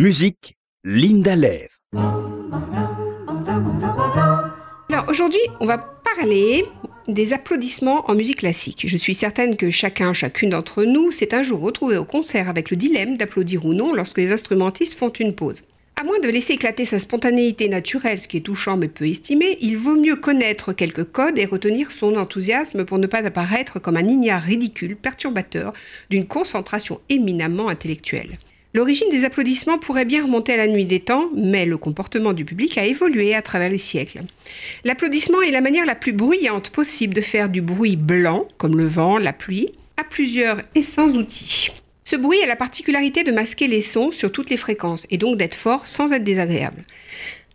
Musique, Linda Lève. Alors aujourd'hui, on va parler des applaudissements en musique classique. Je suis certaine que chacun, chacune d'entre nous s'est un jour retrouvé au concert avec le dilemme d'applaudir ou non lorsque les instrumentistes font une pause. À moins de laisser éclater sa spontanéité naturelle, ce qui est touchant mais peu estimé, il vaut mieux connaître quelques codes et retenir son enthousiasme pour ne pas apparaître comme un ignare ridicule, perturbateur d'une concentration éminemment intellectuelle. L'origine des applaudissements pourrait bien remonter à la nuit des temps, mais le comportement du public a évolué à travers les siècles. L'applaudissement est la manière la plus bruyante possible de faire du bruit blanc, comme le vent, la pluie, à plusieurs et sans outils. Ce bruit a la particularité de masquer les sons sur toutes les fréquences et donc d'être fort sans être désagréable.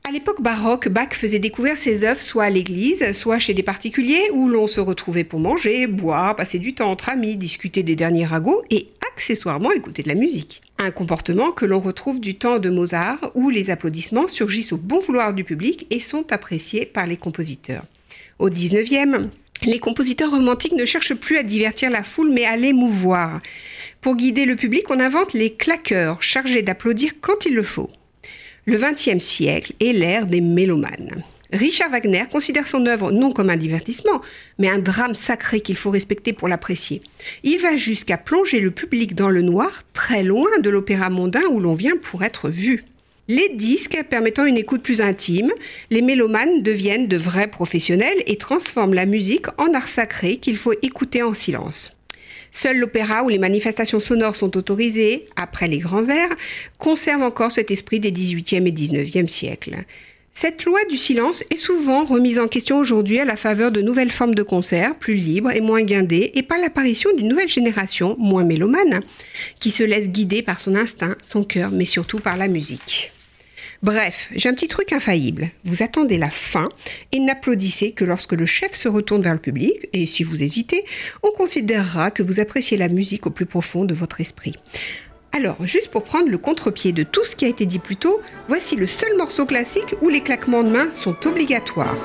À l'époque baroque, Bach faisait découvrir ses œuvres soit à l'église, soit chez des particuliers où l'on se retrouvait pour manger, boire, passer du temps entre amis, discuter des derniers ragots et accessoirement écouter de la musique. Un comportement que l'on retrouve du temps de Mozart où les applaudissements surgissent au bon vouloir du public et sont appréciés par les compositeurs. Au 19e, les compositeurs romantiques ne cherchent plus à divertir la foule mais à l'émouvoir. Pour guider le public, on invente les claqueurs, chargés d'applaudir quand il le faut. Le XXe siècle est l'ère des mélomanes. Richard Wagner considère son œuvre non comme un divertissement, mais un drame sacré qu'il faut respecter pour l'apprécier. Il va jusqu'à plonger le public dans le noir, très loin de l'opéra mondain où l'on vient pour être vu. Les disques permettant une écoute plus intime, les mélomanes deviennent de vrais professionnels et transforment la musique en art sacré qu'il faut écouter en silence. Seul l'opéra où les manifestations sonores sont autorisées, après les grands airs, conserve encore cet esprit des XVIIIe et XIXe siècles. Cette loi du silence est souvent remise en question aujourd'hui à la faveur de nouvelles formes de concerts, plus libres et moins guindées, et par l'apparition d'une nouvelle génération, moins mélomane, qui se laisse guider par son instinct, son cœur, mais surtout par la musique. Bref, j'ai un petit truc infaillible. Vous attendez la fin et n'applaudissez que lorsque le chef se retourne vers le public, et si vous hésitez, on considérera que vous appréciez la musique au plus profond de votre esprit. Alors, juste pour prendre le contre-pied de tout ce qui a été dit plus tôt, voici le seul morceau classique où les claquements de mains sont obligatoires.